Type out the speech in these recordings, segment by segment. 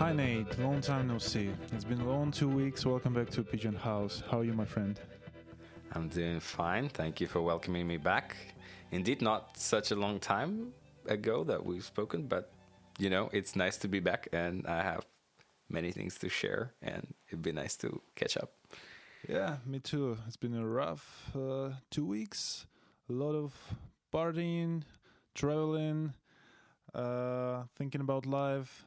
Hi Nate, long time no see. It's been a long two weeks. Welcome back to Pigeon House. How are you, my friend? I'm doing fine. Thank you for welcoming me back. Indeed, not such a long time ago that we've spoken, but you know, it's nice to be back and I have many things to share and it'd be nice to catch up. Yeah, me too. It's been a rough uh, two weeks. A lot of partying, traveling, uh, thinking about life.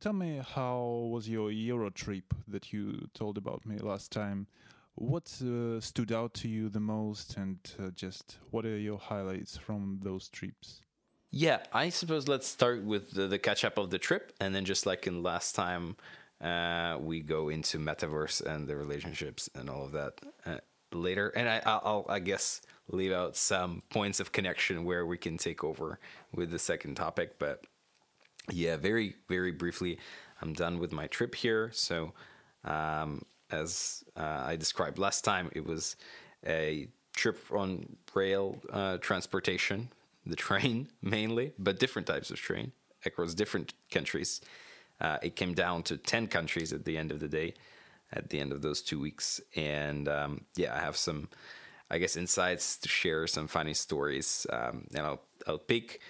Tell me how was your Euro trip that you told about me last time? What uh, stood out to you the most, and uh, just what are your highlights from those trips? Yeah, I suppose let's start with the, the catch up of the trip, and then just like in last time, uh, we go into metaverse and the relationships and all of that uh, later. And I, I'll, I guess, leave out some points of connection where we can take over with the second topic. But yeah, very, very briefly, I'm done with my trip here. So, um, as uh, I described last time, it was a trip on rail uh, transportation, the train mainly, but different types of train across different countries. Uh, it came down to 10 countries at the end of the day, at the end of those two weeks. And um, yeah, I have some, I guess, insights to share, some funny stories. Um, and I'll, I'll pick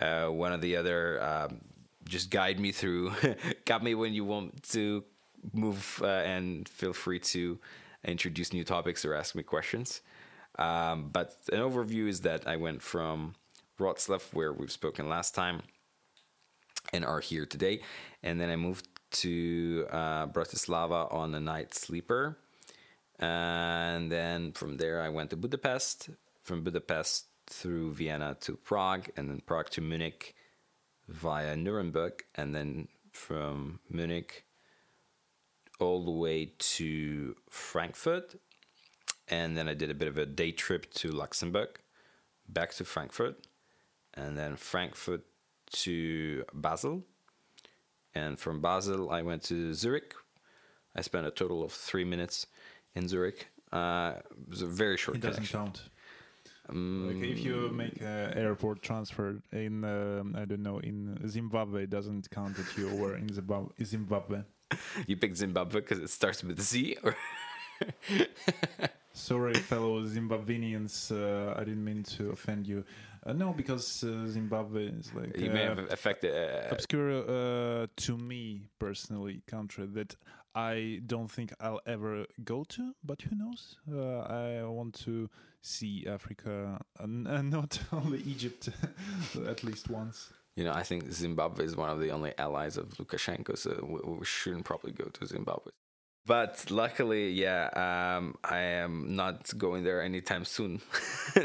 uh, one or the other. Um, just guide me through. Got me when you want to move, uh, and feel free to introduce new topics or ask me questions. Um, but an overview is that I went from Wroclaw, where we've spoken last time, and are here today. And then I moved to uh, Bratislava on a night sleeper. And then from there, I went to Budapest. From Budapest through Vienna to Prague, and then Prague to Munich via Nuremberg. And then from Munich all the way to Frankfurt. And then I did a bit of a day trip to Luxembourg, back to Frankfurt, and then Frankfurt to Basel. And from Basel, I went to Zurich. I spent a total of three minutes in Zurich. Uh, it was a very short It doesn't connection. count. Um, Like if you make an airport transfer in, um, I don't know, in Zimbabwe, it doesn't count that you were in Zimbab- Zimbabwe. you picked Zimbabwe because it starts with Z, or Sorry, fellow Zimbabweans, uh, I didn't mean to offend you. Uh, no, because uh, Zimbabwe is like you may uh, have affected. Uh, obscure uh, to me personally country that I don't think I'll ever go to. But who knows? Uh, I want to see Africa and, and not only Egypt at least once. you know, I think Zimbabwe is one of the only allies of Lukashenko, so we, we shouldn't probably go to Zimbabwe. But luckily, yeah, um, I am not going there anytime soon.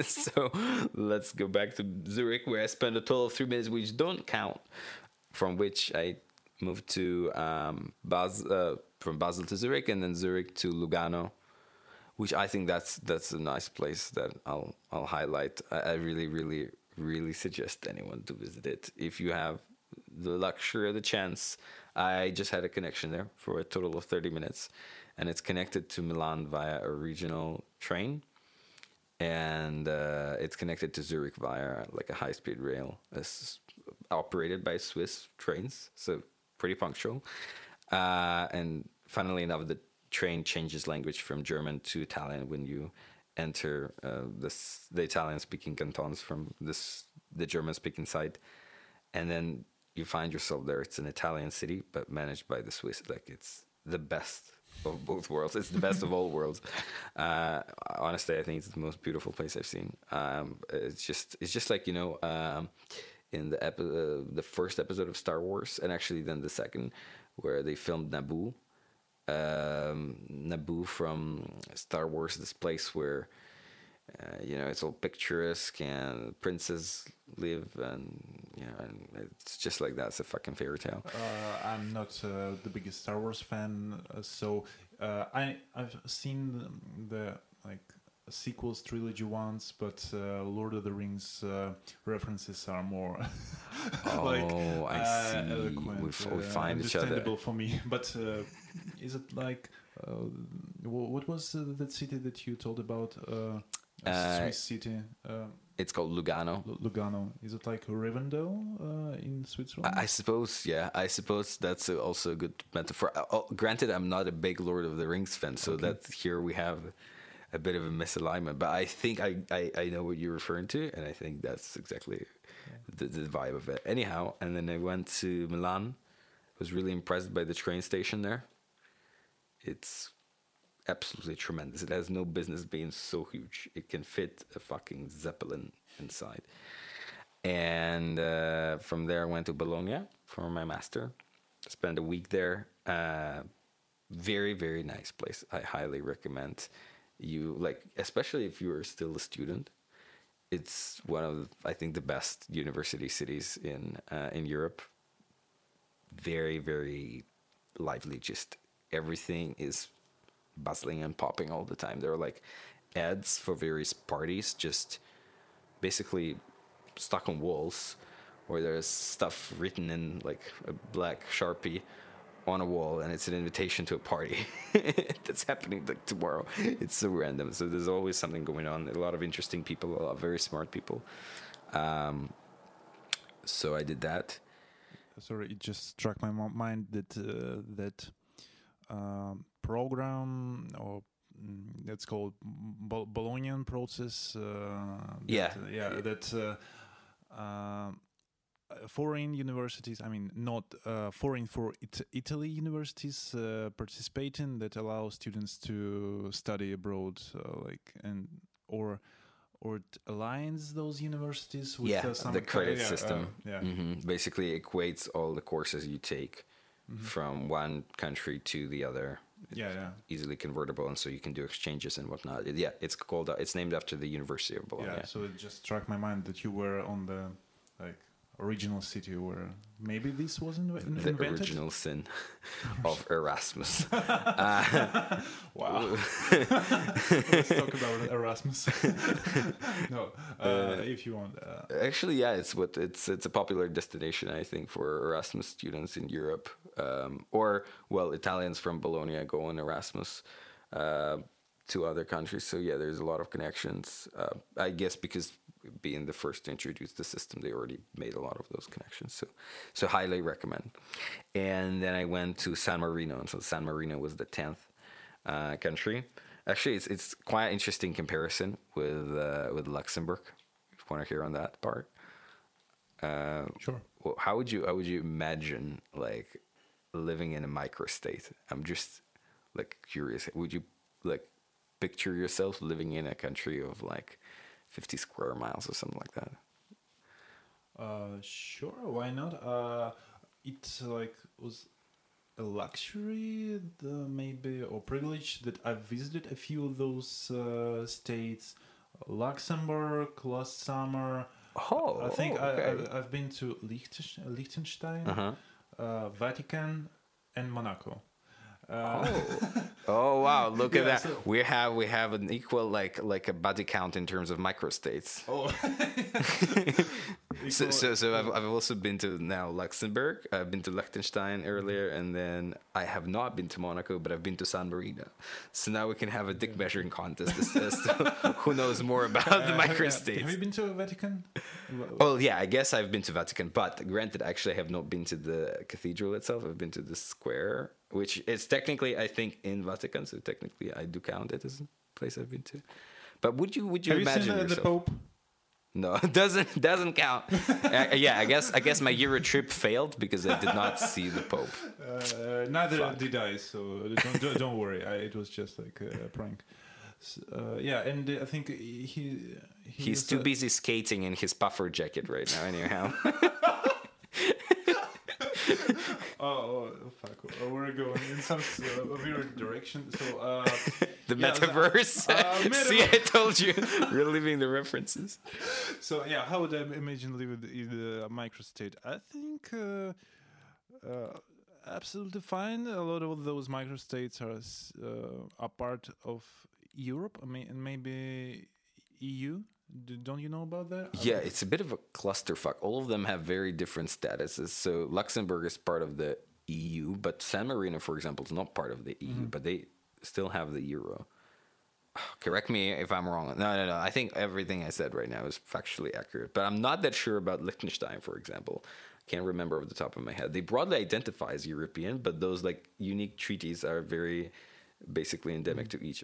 so let's go back to Zurich, where I spent a total of three minutes, which don't count. From which I moved to um, Bas- uh, from Basel to Zurich, and then Zurich to Lugano, which I think that's that's a nice place that I'll I'll highlight. I, I really, really, really suggest anyone to visit it if you have the luxury or the chance. I just had a connection there for a total of 30 minutes, and it's connected to Milan via a regional train, and uh, it's connected to Zurich via like a high-speed rail, it's operated by Swiss trains, so pretty punctual. Uh, and funnily enough, the train changes language from German to Italian when you enter uh, this, the Italian-speaking cantons from this the German-speaking side, and then you find yourself there. It's an Italian city, but managed by the Swiss. Like it's the best of both worlds. It's the best of all worlds. Uh, honestly, I think it's the most beautiful place I've seen. Um, it's just it's just like you know. Um, in the epi- uh, the first episode of Star Wars, and actually then the second, where they filmed Naboo, um, Naboo from Star Wars, this place where uh, you know it's all picturesque and princes live, and you know, and it's just like that. It's a fucking fairy tale. Uh, I'm not uh, the biggest Star Wars fan, uh, so uh, I I've seen the, the like sequels trilogy once, but uh, Lord of the Rings uh, references are more like Oh, I uh, see. eloquent, We f- we uh, find each other. understandable for me. But uh, is it like uh, what was uh, that city that you told about? Uh, Uh, Swiss city. Uh, It's called Lugano. Lu- Lugano. Is it like Rivendell uh, in Switzerland? I, I suppose, yeah. I suppose that's also a good metaphor. Uh, oh, granted, I'm not a big Lord of the Rings fan, so that here we have a bit of a misalignment. But I think I, I, I know what you're referring to, and I think that's exactly the, the vibe of it. Anyhow, and then I went to Milan. Was really impressed by the train station there. It's absolutely tremendous. It has no business being so huge. It can fit a fucking zeppelin inside. And uh, from there, I went to Bologna for my master. Spent a week there. Uh, very, very nice place. I highly recommend you like, especially if you are still a student. It's one of, I think, the best university cities in uh, in Europe. Very, very lively. Just everything is bustling and popping all the time. There are like ads for various parties, just basically stuck on walls, or there's stuff written in like a black sharpie on a wall, and it's an invitation to a party that's happening like tomorrow. It's so random. So there's always something going on. A lot of interesting people, a lot of very smart people. Um, so I did that. Sorry, it just struck my mind that uh, that um, program or mm, that's called Bol- Bolognian process. Uh, that, Yeah. yeah, that. Uh, um, uh, foreign universities, I mean, not uh, foreign for it- Italy universities uh, participating that allow students to study abroad, uh, like and or or it aligns those universities with yeah, uh, some the credit yeah, uh, system. yeah, hmm Basically, equates all the courses you take Mm-hmm. from one country to the other. yeah, yeah. Easily convertible, and so you can do exchanges and whatnot. Yeah, it's called. It's named after the University of Bologna. Yeah, so it just struck my mind that you were on the like original city where maybe this wasn't inv- the invented. original sin of Erasmus. Wow. Let's talk about Erasmus. no, uh, if you want. Uh, Actually, yeah, it's what it's it's a popular destination, I think, for Erasmus students in Europe, um, or well, Italians from Bologna go on Erasmus uh, to other countries. So yeah, there's a lot of connections. Uh, I guess because being the first to introduce the system, they already made a lot of those connections. So, so highly recommend. And then I went to San Marino, and so San Marino was the tenth uh, country. Actually, it's it's quite interesting comparison with uh, with Luxembourg. If you want to hear on that part. Uh, sure. well, how would you how would you imagine like living in a microstate? I'm just like curious. Would you like picture yourself living in a country of like 50 square miles or something like that? Uh, sure. Why not? Uh, it like was a luxury, the, maybe or privilege that I visited a few of those uh, states. Luxembourg last summer. Oh, I think oh, okay. I, I, I've been to Liechtenstein, Liechtenstein Uh-huh. uh, Vatican, and Monaco. Uh, Oh. oh wow! Look at that. so- we have we have an equal like like a body count in terms of microstates. oh. So, so, so I've, I've also been to now Luxembourg. I've been to Liechtenstein earlier, and then I have not been to Monaco, but I've been to San Marino. So now we can have a dick measuring contest as, as who knows more about the Uh, have- microstates. Have you been to Vatican? Well, yeah, I guess I've been to Vatican, but granted, actually, I have not been to the cathedral itself. I've been to the square, which is technically, I think, in Vatican. So technically, I do count it as a place I've been to. But would you would you Have you imagine seen uh, the? Pope? No, doesn't doesn't count. uh, yeah, I guess I guess my Euro trip failed because I did not see the Pope. Uh, neither did I, so don't, don't, don't worry. I, it was just like a prank. S- Uh, yeah, and I think he, he He's too uh, busy skating in his puffer jacket right now. Anyhow, Oh, oh, fuck! Oh, we're going in some uh, weird direction. So uh, the yeah, metaverse. uh, See, I told you, we're leaving the references. So yeah, how would I imagine living in the microstate? I think uh, uh, absolutely fine. A lot of those microstates are uh, are part of Europe. I mean, and maybe EU. D- don't you know about that? Yeah, it's a bit of a clusterfuck. All of them have very different statuses. So Luxembourg is part of the EU, but San Marino, for example, is not part of the EU, Mm-hmm. but they still have the euro. Correct me if I'm wrong. No, no, no. I think everything I said right now is factually accurate. But I'm not that sure about Liechtenstein, for example. Can't remember off the top of my head. They broadly identify as European, but those like unique treaties are very basically endemic to each.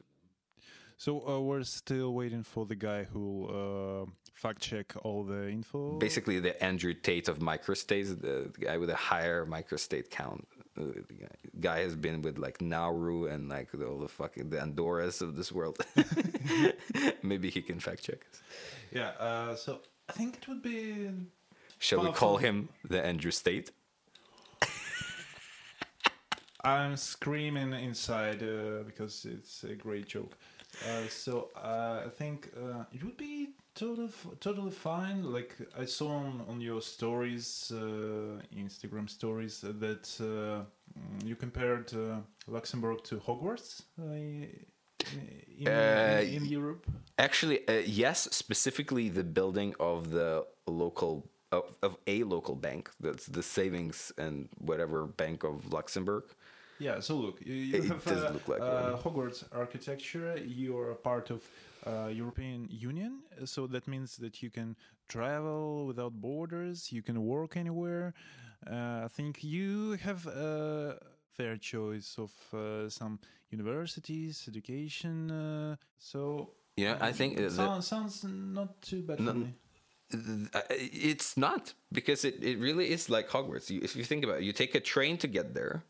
So uh, we're still waiting for the guy who uh, fact check all the info. Basically, the Andrew Tate of microstates, the, the guy with a higher microstate count. Uh, the guy- guy has been with like Nauru and like the, all the fucking the Andorras of this world. Maybe he can fact check us. Yeah. Uh, so I think it would be. Shall we call him the Andrew State? I'm screaming inside uh, because it's a great joke. Uh, so uh, I think uh, it would be totally totally fine. Like I saw on, on your stories, uh, Instagram stories, that uh, mm, you compared uh, Luxembourg to Hogwarts in, in, Europe. Actually, uh, yes. Specifically, the building of the local of, of a local bank. That's the savings and whatever bank of Luxembourg. Yeah, so look, you, you It have uh, like uh. Hogwarts architecture. You are a part of uh, European Union, so that means that you can travel without borders. You can work anywhere. Uh, I think you have a fair choice of uh, some universities, education. Uh, so Yeah, I think the- sounds sounds not too bad No, for me. It's not because it, it really is like Hogwarts. You, if you think about it, you take a train to get there,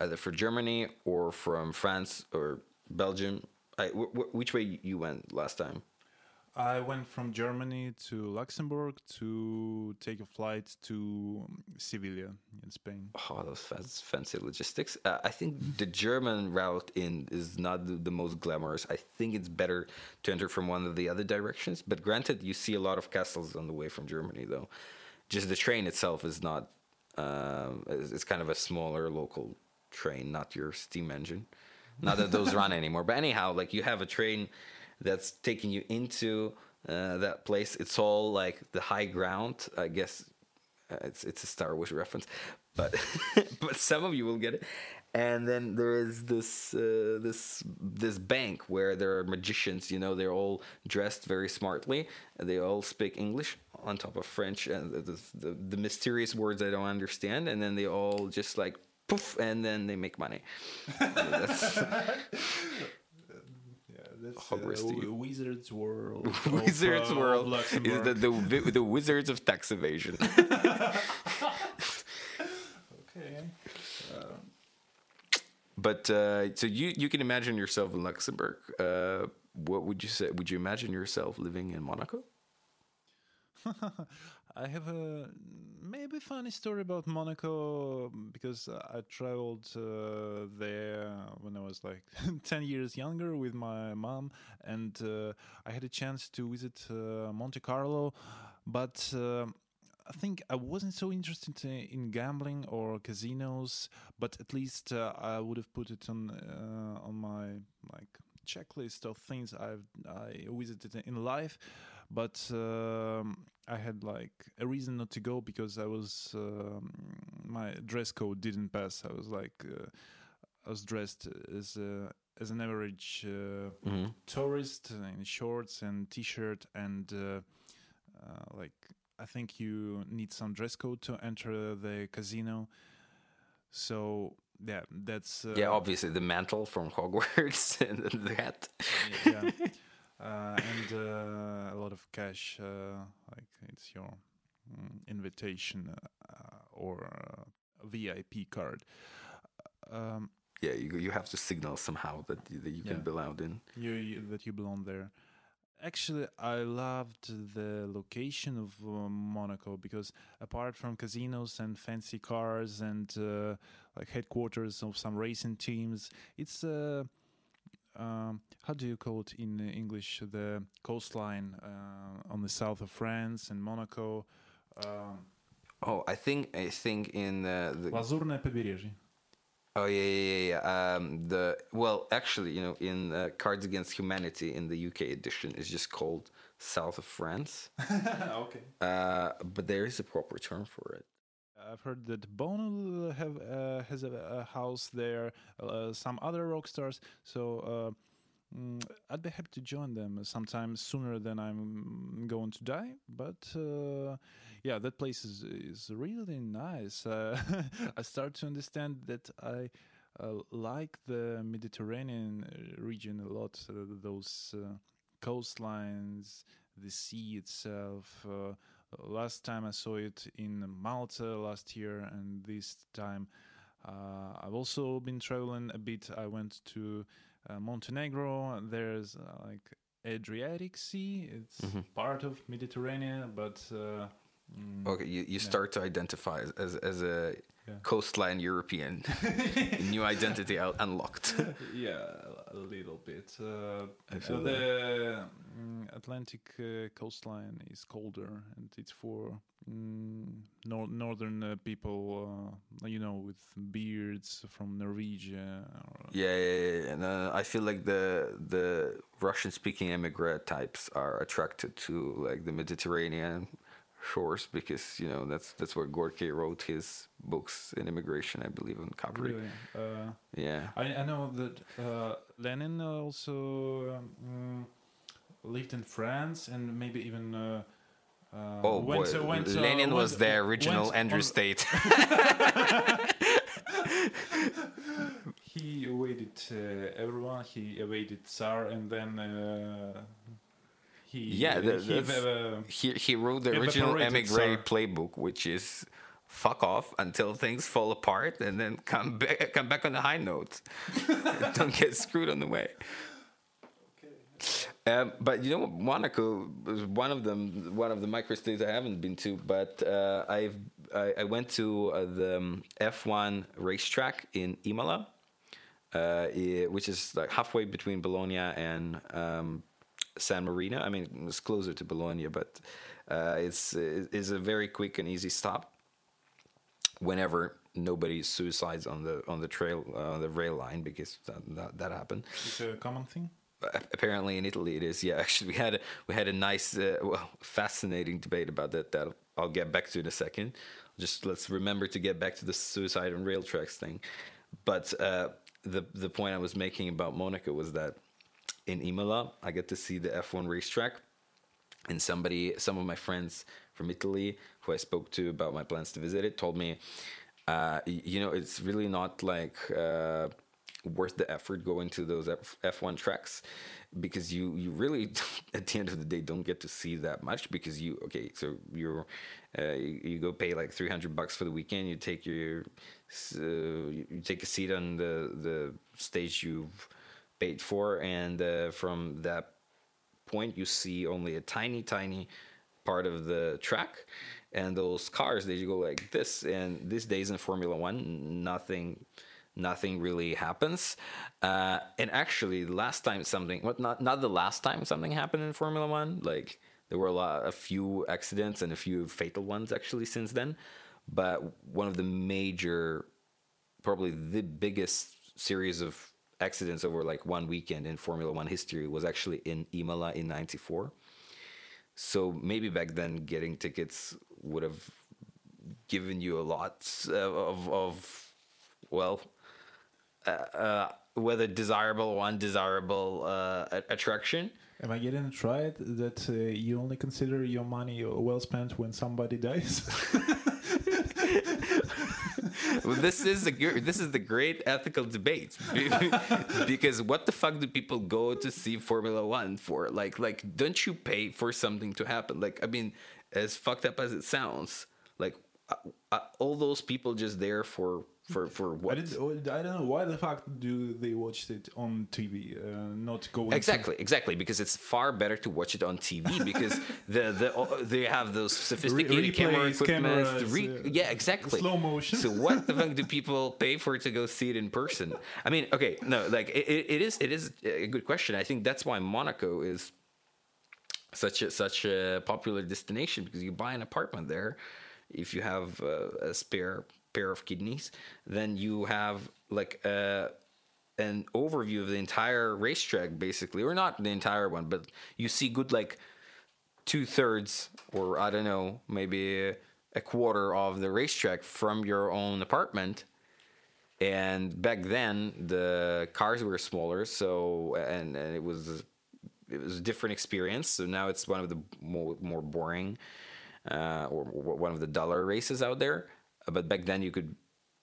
either for Germany or from France or Belgium. I, wh- wh- which way you went last time? I went from Germany to Luxembourg to take a flight to Sevilla in Spain. Oh, those fa- fancy logistics. Uh, I think the German route in is not the, the most glamorous. I think it's better to enter from one of the other directions. But granted, you see a lot of castles on the way from Germany, though. Just the train itself is not. It's it's kind of a smaller local train, not your steam engine. Not that those run anymore. But anyhow, like you have a train that's taking you into uh, that place. It's all like the high ground. I guess uh, it's it's a Star Wars reference, but but some of you will get it. And then there is this uh, this this bank where there are magicians. You know, they're all dressed very smartly. They all speak English on top of French and the, the, the mysterious words I don't understand. And then they all just like poof, and then they make money. That's- Yeah, that's Hogwarts to you. Wizards World. of, Wizards uh, of World is the, the the wizards of tax evasion. okay. But uh, so you you can imagine yourself in Luxembourg. Uh, what would you say? Would you imagine yourself living in Monaco? I have a maybe funny story about Monaco because I traveled uh, there when I was like 10 years younger with my mom, and uh, I had a chance to visit uh, Monte Carlo, but. Uh, I think I wasn't so interested in, in gambling or casinos, but at least uh, I would have put it on uh, on my like checklist of things I've I visited in life. But um, I had like a reason not to go because I was um, my dress code didn't pass. I was like uh, I was dressed as a, as an average uh, Mm-hmm. tourist in shorts and t-shirt and uh, uh, like I think you need some dress code to enter the casino. So yeah, that's uh, yeah, obviously the mantle from Hogwarts and the hat. yeah, and uh, a lot of cash. Uh, like it's your mm, invitation uh, or uh, VIP card. Um, Yeah, you you have to signal somehow that you, that you can Yeah. be allowed in. you, you that you belong there. Actually, I loved the location of uh, Monaco because apart from casinos and fancy cars and uh, like headquarters of some racing teams, it's uh, um, how do you call it in English? The coastline uh, on the south of France and Monaco. Um, Oh, I think I think in uh, the Лазурное побережье. oh yeah yeah yeah, yeah. Um, the well actually you know in uh, Cards Against Humanity in the UK edition is just called South of France, okay. uh, but there is a proper term for it. I've heard that Bono have uh, has a, a house there. Uh, some other rock stars. So uh, mm, I'd be happy to join them sometimes sooner than I'm going to die. But uh, yeah, that place is is really nice. Uh, I start to understand that I uh, like the Mediterranean region a lot. Those coastlines, the sea itself. Last time I saw it in Malta last year, and this time uh, I've also been traveling a bit. I went to uh, Montenegro. There's uh, like Adriatic Sea. It's Mhm. part of Mediterranean, but uh, Okay, you, you start to identify as as, as a Yeah. coastline European. New identity out- unlocked. yeah, a little bit. Uh, feel the mm, Atlantic uh, coastline is colder, and it's for mm, nor- northern uh, people, uh, you know, with beards from Norwegia. Or, Yeah, yeah, yeah. And I feel like the the Russian-speaking immigrant types are attracted to like the Mediterranean shores because you know that's that's where Gorky wrote his books in immigration, I believe, on Capri. Really, uh, Yeah. I, I know that uh, Lenin also um, mm, lived in France and maybe even. Uh, uh, Oh boy, went, went, uh, Lenin was went- the original went Andrew State. He evaded uh, everyone. He evaded Tsar, and then uh, he Yeah, that- he, uh, he he wrote the original emigre playbook, which is fuck off until things fall apart, and then come back come back on the high note. Don't get screwed on the way. Um, but you know. Monaco was one of them. One of the microstates I haven't been to, but uh, I've I, I went to uh, the um, F1 racetrack in Imola, uh, i- which is like halfway between Bologna and um, San Marino. I mean, it's closer to Bologna, but uh, it's it's a very quick and easy stop. Whenever nobody suicides on the on the trail uh, on the rail line, because that that, that happened it's a common thing. apparently in Italy it is. Yeah, actually we had a, we had a nice, uh, well, fascinating debate about that. That I'll get back to in a second. Just let's remember to get back to the suicide on rail tracks thing. But uh, the the point I was making about Monaco was that in Imola I get to see the F1 racetrack, and somebody, some of my friends from Italy who I spoke to about my plans to visit it, told me, uh, you know, it's really not like. Uh, worth the effort going to those F- F1 tracks because you you really at the end of the day don't get to see that much because you okay so you're uh, you, you go pay like 300 bucks for the weekend you take your uh, you take a seat on the the stage you've paid for and uh, from that point you see only a tiny tiny part of the track and those cars they go like this and these days in formula one nothing nothing really happens. Uh, and actually last time something what not not the last time something happened in formula one like there were a lot a few accidents and a few fatal ones actually since then but one of the major probably the biggest series of accidents over like one weekend in Formula One history was actually in Imola in '94. So maybe back then getting tickets would have given you a lot uh, of, of well, uh, uh, whether desirable or undesirable uh, attraction. Am I getting it right that uh, you only consider your money well spent when somebody dies? well, this is the this is the great ethical debate because what the fuck do people go to see Formula One for? Like, like, don't you pay for something to happen? Like, I mean, as fucked up as it sounds, like uh, uh, all those people just there for for for I, what? did, I don't know why the fuck do they watch it on TV, uh, not going Exactly, exactly, because it's far better to watch it on TV because the the uh, they have those sophisticated camera equipment. cameras, re- uh, yeah, exactly. slow motion. So what the fuck do people pay for to go see it in person? I mean, okay, no, like it, it is it is a good question. I think that's why Monaco is such a such a popular destination because you buy an apartment there if you have uh, a spare pair of kidneys then you have like uh, an overview of the entire racetrack basically or not the entire one but you see good like two thirds or i don't know maybe a quarter of the racetrack from your own apartment and back then the cars were smaller, so and, and it was it was a different experience. So now it's one of the more more boring uh, or one of the duller races out there. But back then you could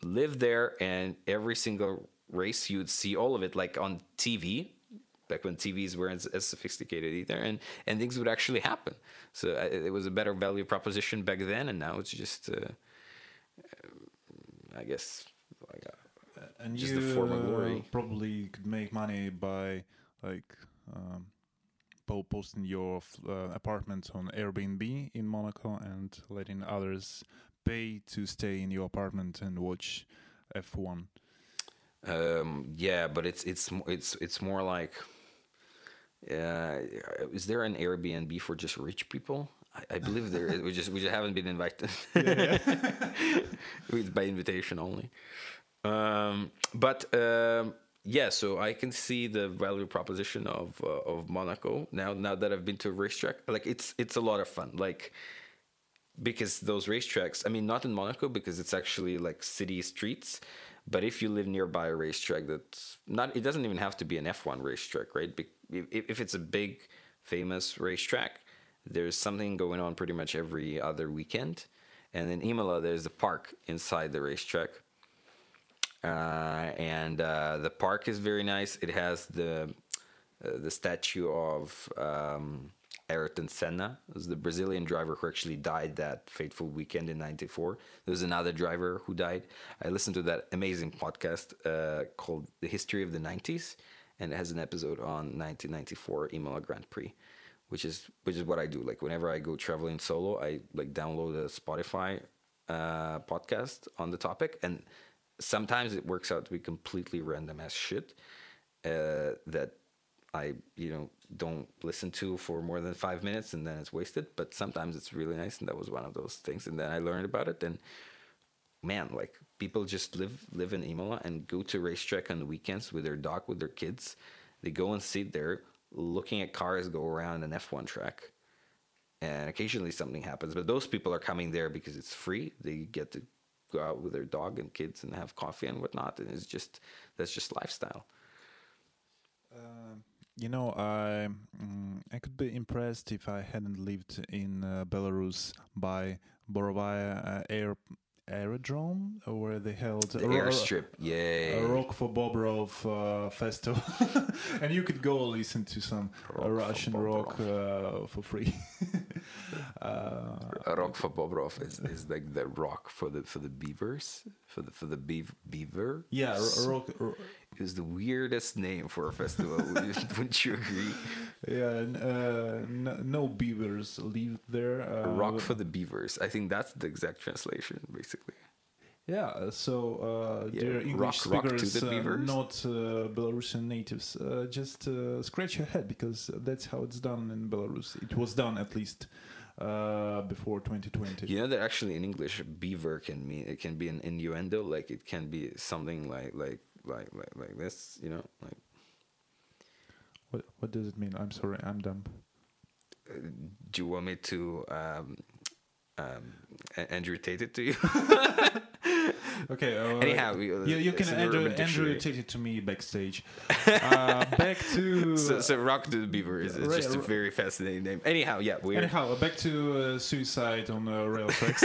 live there, and every single race you'd see all of it like on TV back when TVs weren't as sophisticated either, and and things would actually happen. So uh, it was a better value proposition back then, and now it's just, uh, I guess, like a, Uh, and just you a form of uh, glory. probably could make money by like um, posting your uh, apartment on Airbnb in Monaco and letting others pay to stay in your apartment and watch F1. Um, yeah, but it's it's it's it's more like, uh, is there an Airbnb for just rich people? I, I believe there is. We just we just haven't been invited. It's by invitation only. Um, but um, yeah, so I can see the value proposition of uh, of Monaco now. Now that I've been to a racetrack, like it's it's a lot of fun. Like because those racetracks i mean not in monaco because it's actually like city streets but if you live nearby a racetrack that's not it doesn't even have to be an f1 racetrack right? If, it's a big famous racetrack there's something going on pretty much every other weekend. And in imola there's a park inside the racetrack. Uh, and uh, the park is very nice. It has the uh, the statue of um, Ayrton Senna, was the Brazilian driver who actually died that fateful weekend in '94. There was another driver who died. I listened to that amazing podcast uh, called "The History of the '90s," and it has an episode on 1994 Imola Grand Prix, which is which is what I do. Like whenever I go traveling solo, I like download a Spotify uh, podcast on the topic, and sometimes it works out to be completely random as shit uh, that I you know don't listen to for more than five minutes and then it's wasted. But sometimes it's really nice, and that was one of those things. And then I learned about it, and man, like people just live live in Imola and go to racetrack on the weekends with their dog, with their kids. They go and sit there looking at cars go around an F1 track. And occasionally something happens, but those people are coming there because it's free. They get to go out with their dog and kids and have coffee and whatnot. And it's just that's just lifestyle. Um, you know, I mm, I could be impressed if I hadn't lived in uh, Belarus by Borovaya uh, air aerodrome, where they held The a, airstrip, yay! a Rock for Bobrov uh, festival, and you could go listen to some Rock Russian rock uh, for free. uh, rock for Bobrov is, is like the rock for the for the beavers for the for the beav, beaver. yeah, ro- rock. ro- is the weirdest name for a festival. Wouldn't you agree? yeah, uh, no, no beavers live there. Uh, rock for the beavers. I think that's the exact translation, basically. Yeah, uh, so uh, Yeah, rock- English rock speakers, the uh, not uh, Belarusian natives, uh, just uh, scratch your head because that's how it's done in Belarus. It was done at least uh, before 2020. You know that actually in English, beaver can mean it can be an innuendo. Like it can be something like like like like, like this. You know, like What, what does it mean? I'm sorry, I'm dumb. uh, do you want me to um, um, Andrew Tate it to you? Okay. Uh, Anyhow, we- you, you can Andrew, Andrew Tate it to me backstage. uh, back to so, so rock the beaver is, is just a very fascinating name. Anyhow, yeah, we're anyhow back to uh, suicide on uh, rail tracks.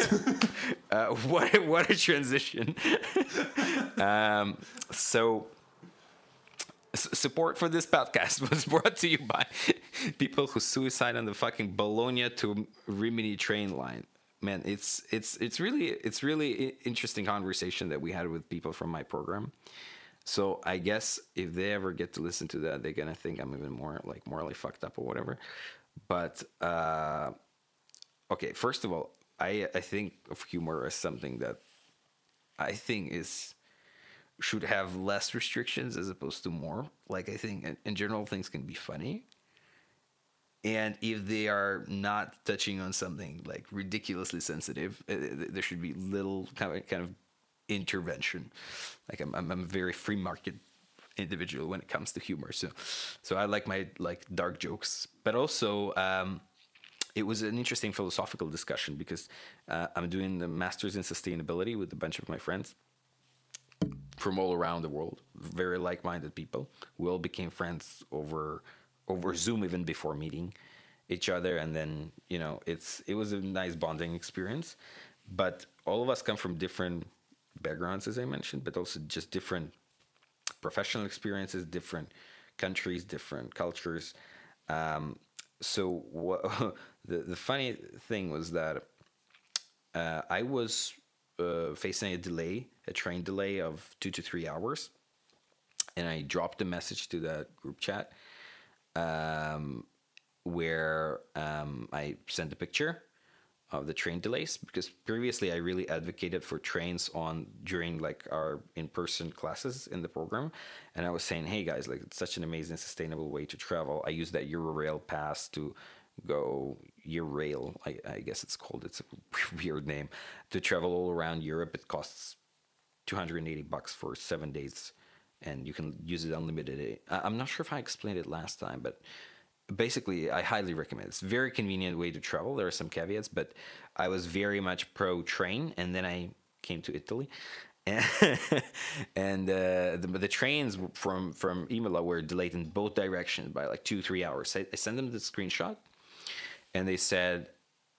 Uh, what what a transition. um, so support for this podcast was brought to you by people who suicide on the fucking Bologna to Rimini train line. Man, it's it's it's really it's really interesting conversation that we had with people from my program. So I guess if they ever get to listen to that, they're gonna think I'm even more like morally fucked up or whatever. But uh, okay, first of all, I I think of humor as something that I think is should have less restrictions as opposed to more. Like I think in, in general things can be funny. And if they are not touching on something like ridiculously sensitive, uh, there should be little kind of kind of intervention. Like I'm I'm, I'm a very free market individual when it comes to humor. So so I like my like dark jokes, but also um, it was an interesting philosophical discussion because uh, I'm doing the masters in sustainability with a bunch of my friends, from all around the world, very like-minded people. We all became friends over over Zoom even before meeting each other, and then you know it's it was a nice bonding experience. But all of us come from different backgrounds, as I mentioned, but also just different professional experiences, different countries, different cultures. Um, so what, the the funny thing was that uh, I was uh, facing a delay, a train delay of two to three hours, and I dropped a message to that group chat um, where um, I sent a picture of the train delays because previously I really advocated for trains on during like our in-person classes in the program. And I was saying hey guys like it's such an amazing sustainable way to travel. I use that Eurail pass to go Eurail I, I guess it's called it's a weird name to travel all around Europe. It costs 280 bucks for 7 days and you can use it unlimited. I'm not sure if I explained it last time but basically i highly recommend it. it's a very convenient way to travel. There are some caveats but i was very much pro train and then i came to italy. And, uh, the, the, trains from from imola were delayed in both directions by like two three hours. I, I sent them the screenshot and they said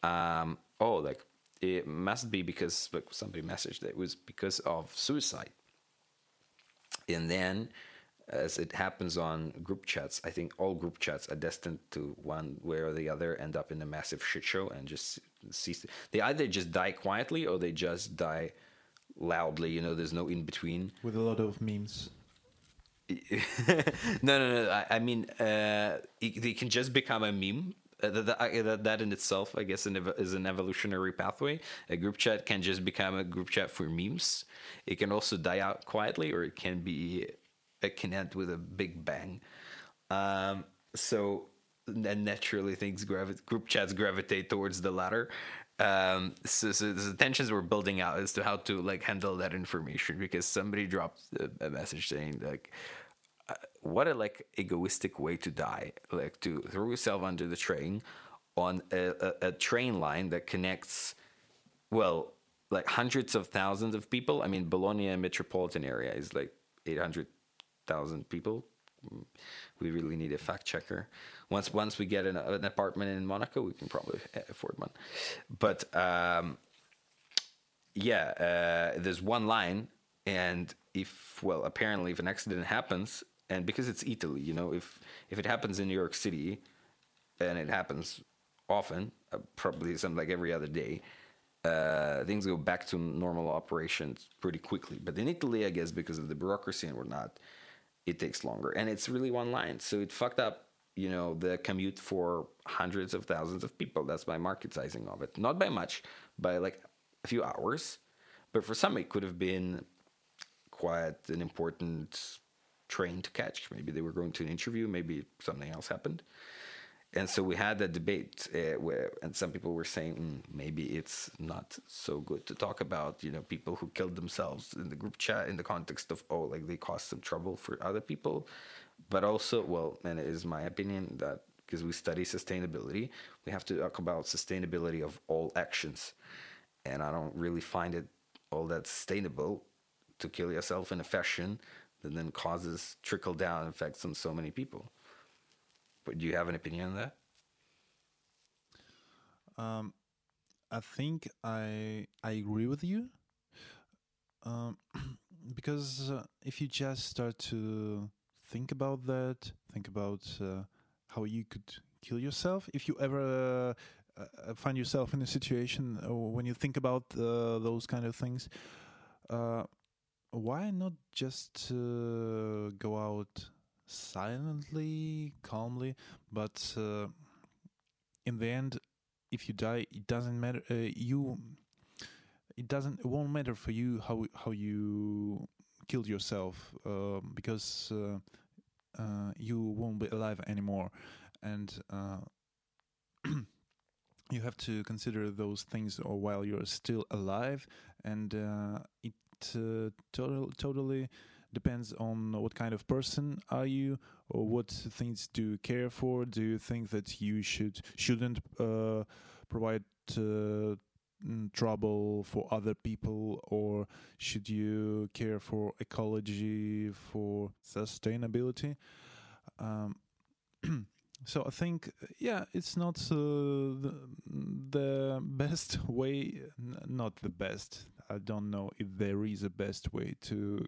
um, oh like it must be because like somebody messaged that it was because of suicide and then as it happens on group chats, I think all group chats are destined to one way or the other end up in a massive shit show and just cease. They either just die quietly or they just die loudly. You know, there's no in between. With a lot of memes. no, no, no. I, I mean, uh, it, they can just become a meme. That, that, in itself, I guess, is an evolutionary pathway. A group chat can just become a group chat for memes. It can also die out quietly, or it can be it end with a big bang. Um, so and naturally things gravi- group chats gravitate towards the latter. Um, so, so the tensions were building out as to how to like handle that information because somebody dropped a, a message saying like, "What a like egoistic way to die! Like to throw yourself under the train on a, a, a train line that connects, well, like hundreds of thousands of people. I mean, Bologna metropolitan area is like 800 thousand people. We really need a fact checker. Once once we get an, an apartment in Monaco, we can probably afford one. But um, yeah, uh, there's one line, and if well, apparently, if an accident happens, and because it's Italy, you know, if if it happens in New York City, and it happens often, uh, probably something like every other day, uh, things go back to normal operations pretty quickly. But in Italy, I guess because of the bureaucracy and whatnot, it takes longer. And it's really one line. So it fucked up you know the commute for hundreds of thousands of people. That's my market sizing of it. Not by much by like a few hours. But for some it could have been quite an important train to catch. Maybe they were going to an interview. Maybe something else happened. And so we had that debate uh, where, and some people were saying mm, maybe it's not so good to talk about, you know, people who killed themselves in the group chat in the context of oh, like they caused some trouble for other people, but also, well, and it is my opinion that because we study sustainability, we have to talk about sustainability of all actions, and I don't really find it all that sustainable to kill yourself in a fashion that then causes trickle down effects on so many people. But do you have an opinion on that? Um, I think I I agree with you. Um, because uh, if you just start to think about that, think about uh, how you could kill yourself. If you ever uh, uh find yourself in a situation uh, when you think about uh, those kind of things, why not just go out silently, calmly, but uh, in the end, if you die, it doesn't matter. Uh, you, it doesn't. It won't matter for you how how you killed yourself uh, because uh, uh, you won't be alive anymore, and uh, you have to consider those things while you're still alive, and it total, totally depends on what kind of person are you or what things do you care for do you think that you should shouldn't uh, provide uh, mm, trouble for other people, or should you care for ecology, for sustainability? Um, so I think, yeah, it's not uh, the, the best way, n- not the best. I don't know if there is a best way to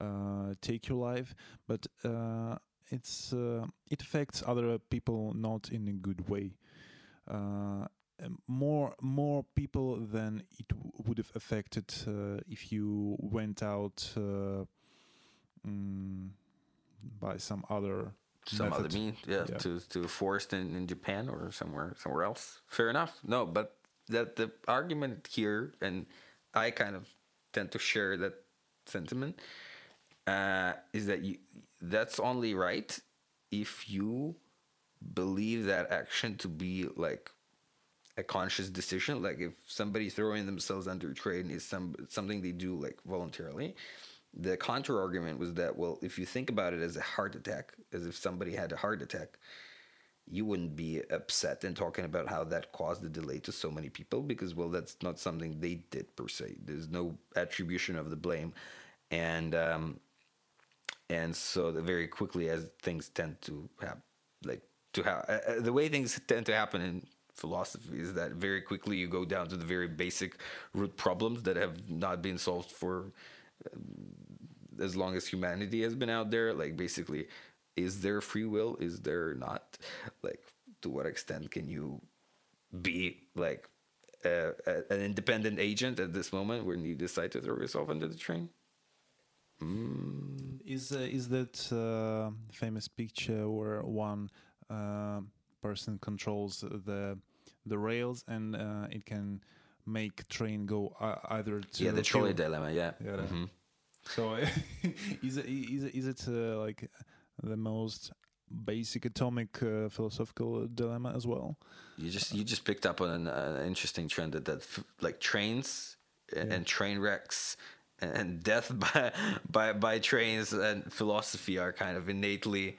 uh, take your life, but uh, it's uh, it affects other people not in a good way. Uh, more more people than it w- would have affected uh, if you went out uh, mm, by some other some method. other means, yeah, Yeah. to to forest in, in Japan or somewhere somewhere else. Fair enough. No, but that the argument here, and I kind of tend to share that sentiment, uh, is that you that's only right if you believe that action to be like a conscious decision. Like if somebody throwing themselves under a train is some something they do like voluntarily. The counter argument was that well if you think about it as a heart attack as if somebody had a heart attack you wouldn't be upset and talking about how that caused the delay to so many people because well that's not something they did per se. There's no attribution of the blame. And um and so very quickly as things tend to happen like to have uh, uh, the way things tend to happen in philosophy is that very quickly you go down to the very basic root problems that have not been solved for um, as long as humanity has been out there. Like basically is there free will? Is there not? Like to what extent can you be like uh, a, an independent agent at this moment when you decide to throw yourself into the train? Is uh, is that uh, famous picture where one uh, person controls the the rails and uh, it can make train go uh, either to yeah the trolley kill- dilemma yeah. Yeah, that- Mhm. So is it is it, is it uh, like the most basic atomic uh, philosophical dilemma as well? You just you just picked up on an, uh, interesting trend that that f- like trains and, and train wrecks and, and death by by by trains and philosophy are kind of innately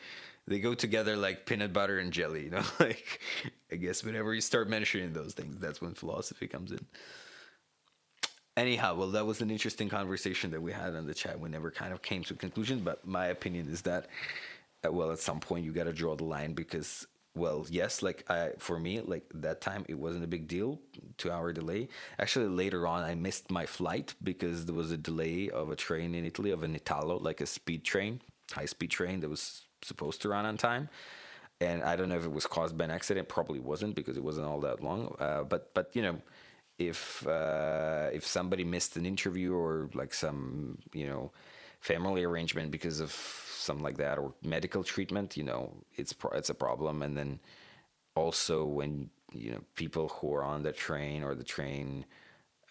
they go together like peanut butter and jelly. You know, like I guess whenever you start mentioning those things, that's when philosophy comes in. Anyhow, well, that was an interesting conversation that we had on the chat. We never kind of came to a conclusion, but my opinion is that, uh, well, at some point you got to draw the line because, well, yes, like I, for me, like that time it wasn't a big deal, two hour delay. Actually, later on, I missed my flight because there was a delay of a train in Italy, of an Italo, like a speed train, high speed train that was supposed to run on time and I don't know if it was caused by an accident. Probably wasn't because it wasn't all that long. Uh, but but you know, if uh, if somebody missed an interview or like some you know family arrangement because of something like that or medical treatment, you know, it's pro- it's a problem. And then also when you know people who are on the train or the train,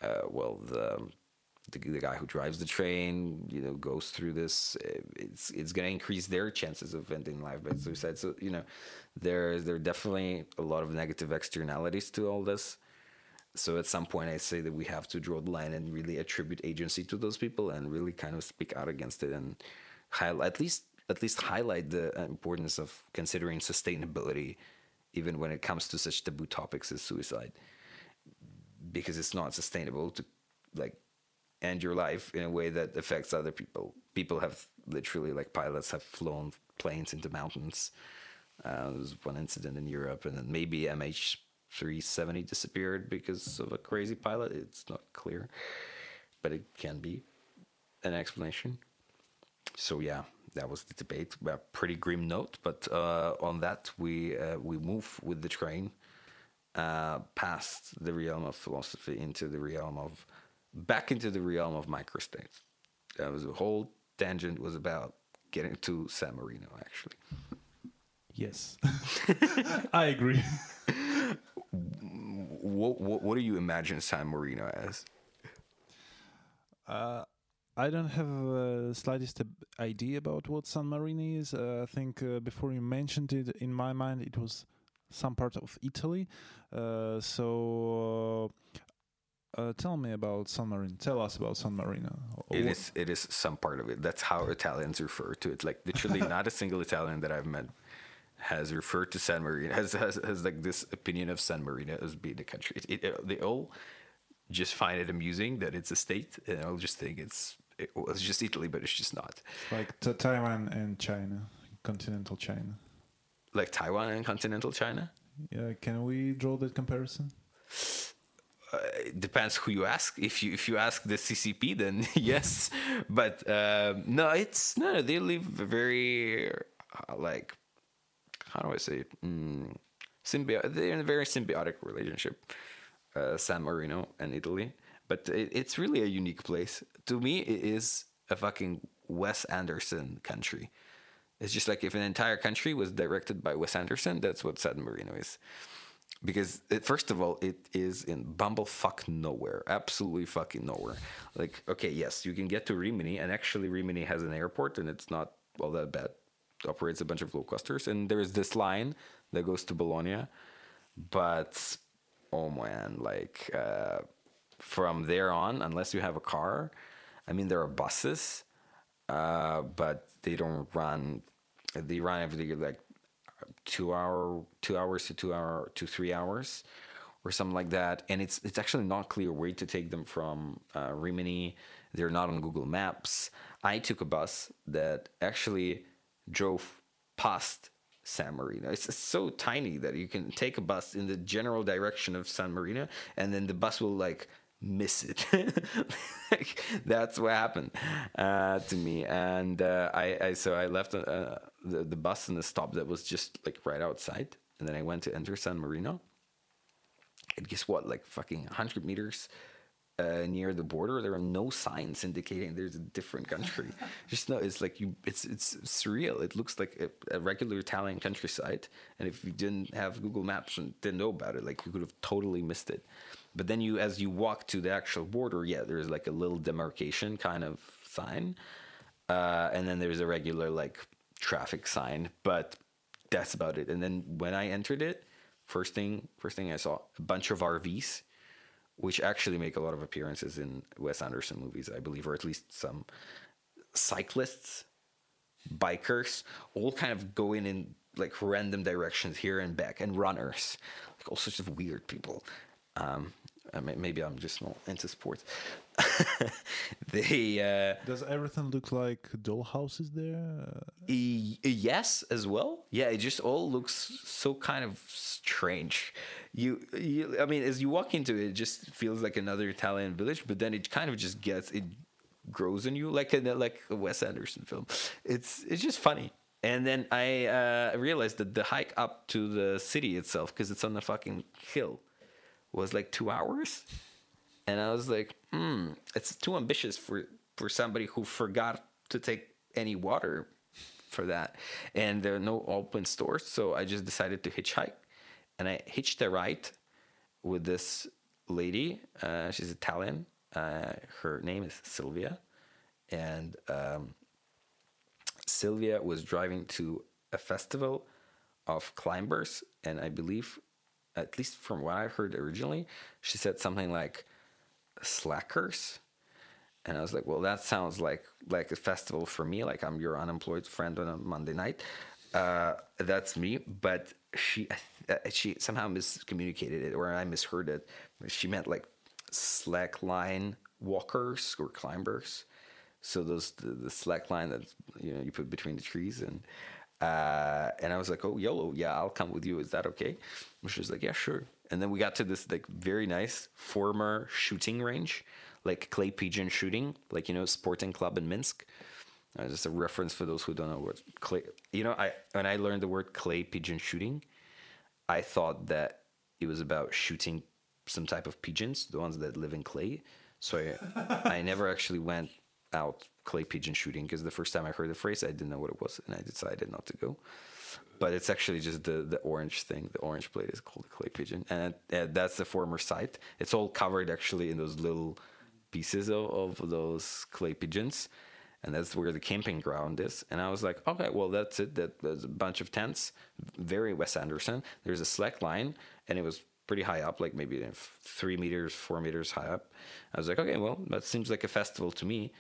uh, well the the, the guy who drives the train, you know, goes through this, eh, it's it's going to increase their chances of ending life by suicide. So you know, there there are definitely a lot of negative externalities to all this. So at some point, I say that we have to draw the line and really attribute agency to those people and really kind of speak out against it and highlight at least at least highlight the importance of considering sustainability, even when it comes to such taboo topics as suicide because it's not sustainable to like end your life in a way that affects other people. People have literally like pilots have flown planes into mountains. Uh, there was one incident in Europe, and then maybe MH370 disappeared because of a crazy pilot. It's not clear, but it can be an explanation. So yeah, that was the debate. A pretty grim note, but uh, on that we uh, we move with the train uh, past the realm of philosophy into the realm of back into the realm of microstates. That was the whole tangent was about getting to San Marino actually. Yes, I agree. What, what what do you imagine San Marino as? Uh, I don't have the slightest idea about what San Marino is. Uh, I think uh, before you mentioned it, in my mind, it was some part of Italy. Uh, so, uh, tell me about San Marino. Tell us about San Marino. It is it is some part of it. That's how Italians refer to it. Like literally, not a single Italian that I've met has referred to San Marino has has, has like this opinion of San Marino as being a country. It, it, they all just find it amusing that it's a state, and I'll just think it's it was just Italy, but it's just not. Like t- Taiwan and China, continental China. Like Taiwan and continental China. Yeah, can we draw that comparison? Uh, it depends who you ask. If you if you ask the CCP, then yes. But um, no, it's no. They live very uh, like how do I say? Mm. They're in a very symbiotic relationship. Uh, San Marino and Italy, but it, it's really a unique place. To me, it is a fucking Wes Anderson country. It's just like if an entire country was directed by Wes Anderson, that's what San Marino is because it, first of all, it is in bumblefuck nowhere, absolutely fucking nowhere. Like, okay, yes, you can get to Rimini, and actually Rimini has an airport, and it's not all that bad. Operates a bunch of low clusters, and there's this line that goes to Bologna, but oh man, like uh, from there on, unless you have a car, I mean, there are buses, uh, but they don't run. They run every like two hour two hours to two hour to three hours or something like that. And it's it's actually not clear where to take them from uh, rimini. They're not on google maps. I took a bus that actually drove past san marino it's, so tiny that you can take a bus in the general direction of san marino and then the bus will like miss it. like, that's what happened uh, to me, and uh, I, I, so I left uh, the the bus in the stop that was just like right outside, and then I went to enter San Marino. And guess what? Like fucking hundred meters. Uh, near the border, there are no signs indicating there's a different country. Just no, it's like you, it's it's surreal. It looks like a, a regular Italian countryside, and if you didn't have Google Maps and didn't know about it, like you could have totally missed it. But then you, as you walk to the actual border, yeah, there's like a little demarcation kind of sign, uh, and then there's a regular like traffic sign, but that's about it. And then when I entered it, first thing, first thing I saw a bunch of RVs, which actually make a lot of appearances in Wes Anderson movies, I believe, or at least some cyclists, bikers, all kind of going in like random directions here and back, and runners, like all sorts of weird people. Um, maybe I'm just not into sports. they uh, does everything look like doll houses there? E- yes, as well. Yeah, it just all looks so kind of strange. You, you, I mean, as you walk into it, it just feels like another Italian village, but then it kind of just gets it grows in you like a like a Wes Anderson film. It's it's just funny. And then I uh, realized that the hike up to the city itself, because it's on the fucking hill, was like two hours. And I was like, hmm, it's too ambitious for, for somebody who forgot to take any water for that. And there are no open stores. So I just decided to hitchhike. And I hitched a ride with this lady. Uh, she's Italian. Uh, her name is Sylvia. And um, Sylvia was driving to a festival of climbers. And I believe at least from what I heard originally, she said something like slackers. And I was like, well, that sounds like like a festival for me. Like I'm your unemployed friend on a Monday night. Uh, that's me. But she uh, she somehow miscommunicated it, or I misheard it. She meant like slackline walkers or climbers. So those the, the slack line that you know you put between the trees and uh, and I was like, oh, YOLO, yeah, I'll come with you. Is that okay? And she was like, yeah, sure. And then we got to this like very nice former shooting range, like clay pigeon shooting, like, you know, sporting club in Minsk. Uh, just a reference for those who don't know what clay, you know, I, when I learned the word clay pigeon shooting, I thought that it was about shooting some type of pigeons, the ones that live in clay. So I, I never actually went out clay pigeon shooting because the first time I heard the phrase, I didn't know what it was, and I decided not to go. But it's actually just the the orange thing. The orange plate is called a clay pigeon, and uh, that's the former site. It's all covered actually in those little pieces of, of those clay pigeons, and that's where the camping ground is. And I was like, okay, well that's it. That there's a bunch of tents, very Wes Anderson. There's a slack line, and it was pretty high up, like maybe three meters, four meters high up. I was like, okay, well, that seems like a festival to me.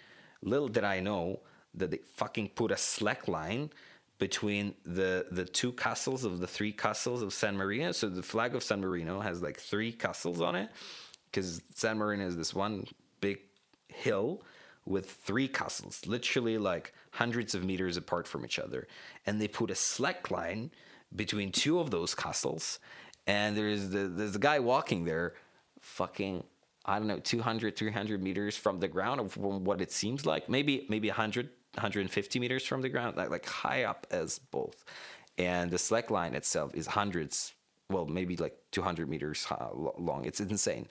Little did I know that they fucking put a slack line between the the two castles of the three castles of San Marino. So the flag of San Marino has like three castles on it, because San Marino is this one big hill with three castles, literally like hundreds of meters apart from each other. And they put a slack line between two of those castles. And there's the, there's a guy walking there, fucking, I don't know, 200, 300 meters from the ground, from what it seems like. Maybe, maybe 100, 150 meters from the ground, like, like high up as both. And the slack line itself is hundreds, well, maybe like 200 meters long. It's insane.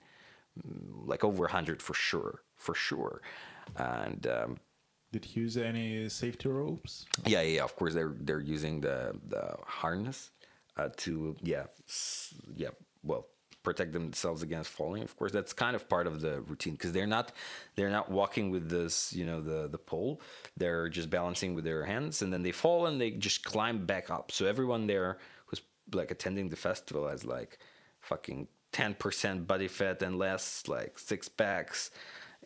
Like over 100 for sure, for sure. And um, did you use any safety ropes? Yeah, yeah, of course they're they're using the the harness uh, to yeah yeah well protect themselves against falling. Of course, that's kind of part of the routine because they're not they're not walking with this you know the the pole. They're just balancing with their hands, and then they fall and they just climb back up. So everyone there who's like attending the festival has like fucking ten percent body fat and less, like six packs,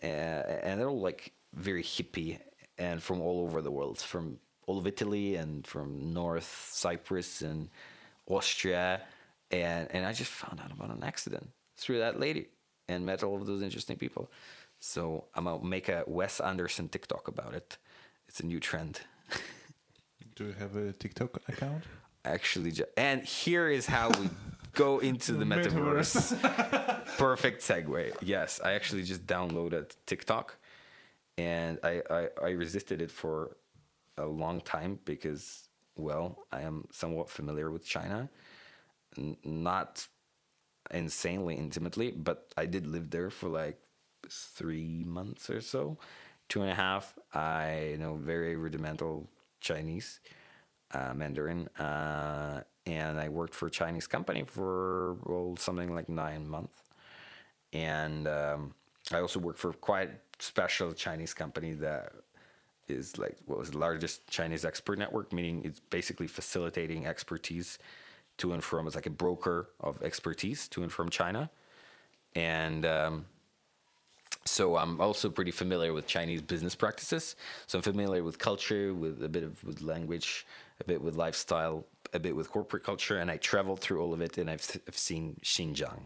and, and they're all like very hippie and from all over the world, from all of Italy and from North Cyprus and Austria, and and I just found out about an accident through that lady and met all of those interesting people. So I'm gonna make a Wes Anderson TikTok about it. It's a new trend. Do you have a TikTok account? Actually, and here is how we go into the metaverse. Perfect segue. Yes, I actually just downloaded TikTok and I, I, I resisted it for a long time because well I am somewhat familiar with China, not insanely intimately, but I did live there for like three months or so, two and a half. I know very rudimental Chinese, uh, Mandarin, uh, and I worked for a Chinese company for well something like nine months, and um, I also worked for quite special Chinese company that is like what was the largest Chinese expert network, meaning it's basically facilitating expertise to and from. It's like a broker of expertise to and from China, and um, so I'm also pretty familiar with Chinese business practices. So I'm familiar with culture, with a bit of with language, a bit with lifestyle, a bit with corporate culture, and I traveled through all of it, and I've, I've seen Xinjiang.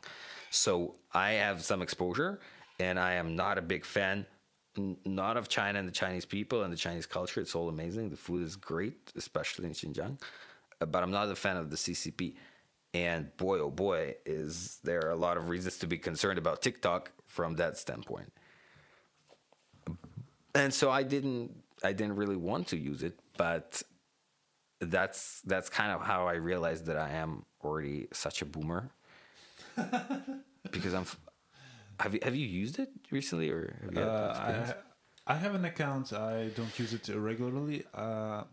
So I have some exposure and I am not a big fan not of China and the Chinese people and the Chinese culture. It's all amazing. The food is great, especially in Xinjiang. But I'm not a fan of the CCP. And boy, oh boy, is there a lot of reasons to be concerned about TikTok from that standpoint. And so I didn't, I didn't really want to use it, but that's that's kind of how I realized that I am already such a boomer because I'm have you have you used it recently, or have you uh, I, I have an account. I don't use it regularly. Uh,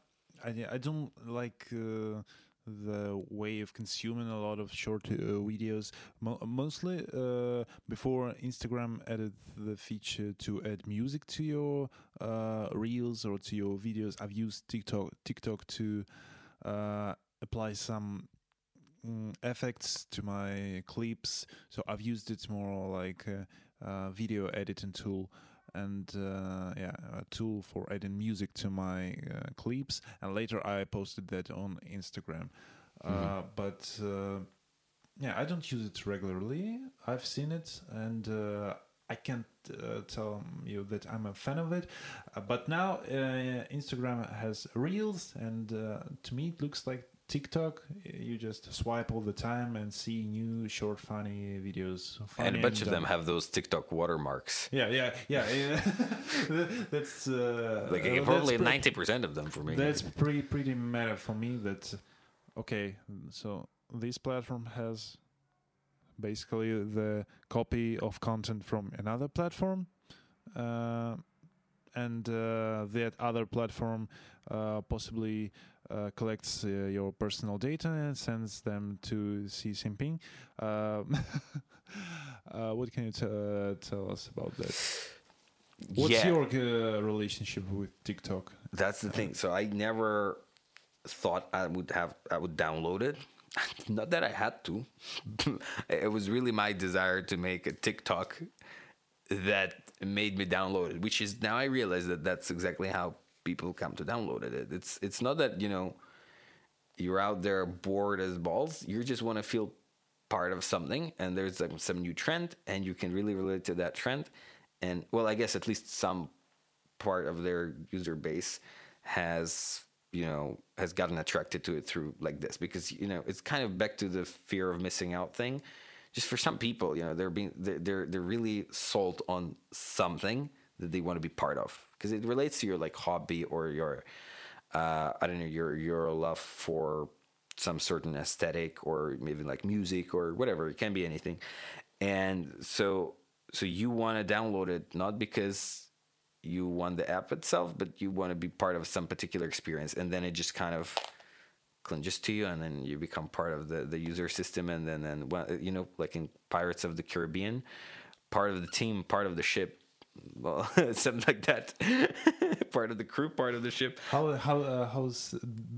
I I don't like. Uh, the way of consuming a lot of short uh, videos. Mo- mostly uh, before Instagram added the feature to add music to your uh, reels or to your videos, I've used TikTok TikTok to uh, apply some mm, effects to my clips. So I've used it more like a, a video editing tool and uh, yeah, a tool for adding music to my uh, clips. And later I posted that on Instagram. Uh, mm-hmm. but uh, yeah, I don't use it regularly. I've seen it and. Uh, I can't uh, tell you that I'm a fan of it, but now Instagram has Reels, and to me it looks like TikTok, you just swipe all the time and see new short, funny videos. Funny and a bunch and of them have those TikTok watermarks. Yeah, yeah, yeah. yeah. that's uh, like uh, probably ninety percent of them for me. That's pretty pretty meta for me. That okay. So this platform has basically the copy of content from another platform. Uh, and uh, that other platform uh, possibly uh, collects uh, your personal data and sends them to Xi Jinping. Um, uh, what can you t- uh, tell us about that? What's yeah. your uh, relationship with TikTok? That's the thing. So I never thought I would have I would download it. Not that I had to. it was really my desire to make a TikTok that made me download it. Which is now I realize that that's exactly how people come to download it. It's it's not that you know you're out there bored as balls. You just want to feel part of something and there's like some new trend and you can really relate to that trend and well i guess at least some part of their user base has you know has gotten attracted to it through like this because you know it's kind of back to the fear of missing out thing just for some people you know they're being they're they're, they're really sold on something that they want to be part of. Because it relates to your like hobby or your uh, I don't know your your love for some certain aesthetic or maybe like music or whatever. It can be anything, and so so you want to download it not because you want the app itself, but you want to be part of some particular experience, and then it just kind of clinges to you, and then you become part of the the user system, and then then you know like in Pirates of the Caribbean, part of the team, part of the ship well, something like that. part of the crew, part of the ship. How how uh, how's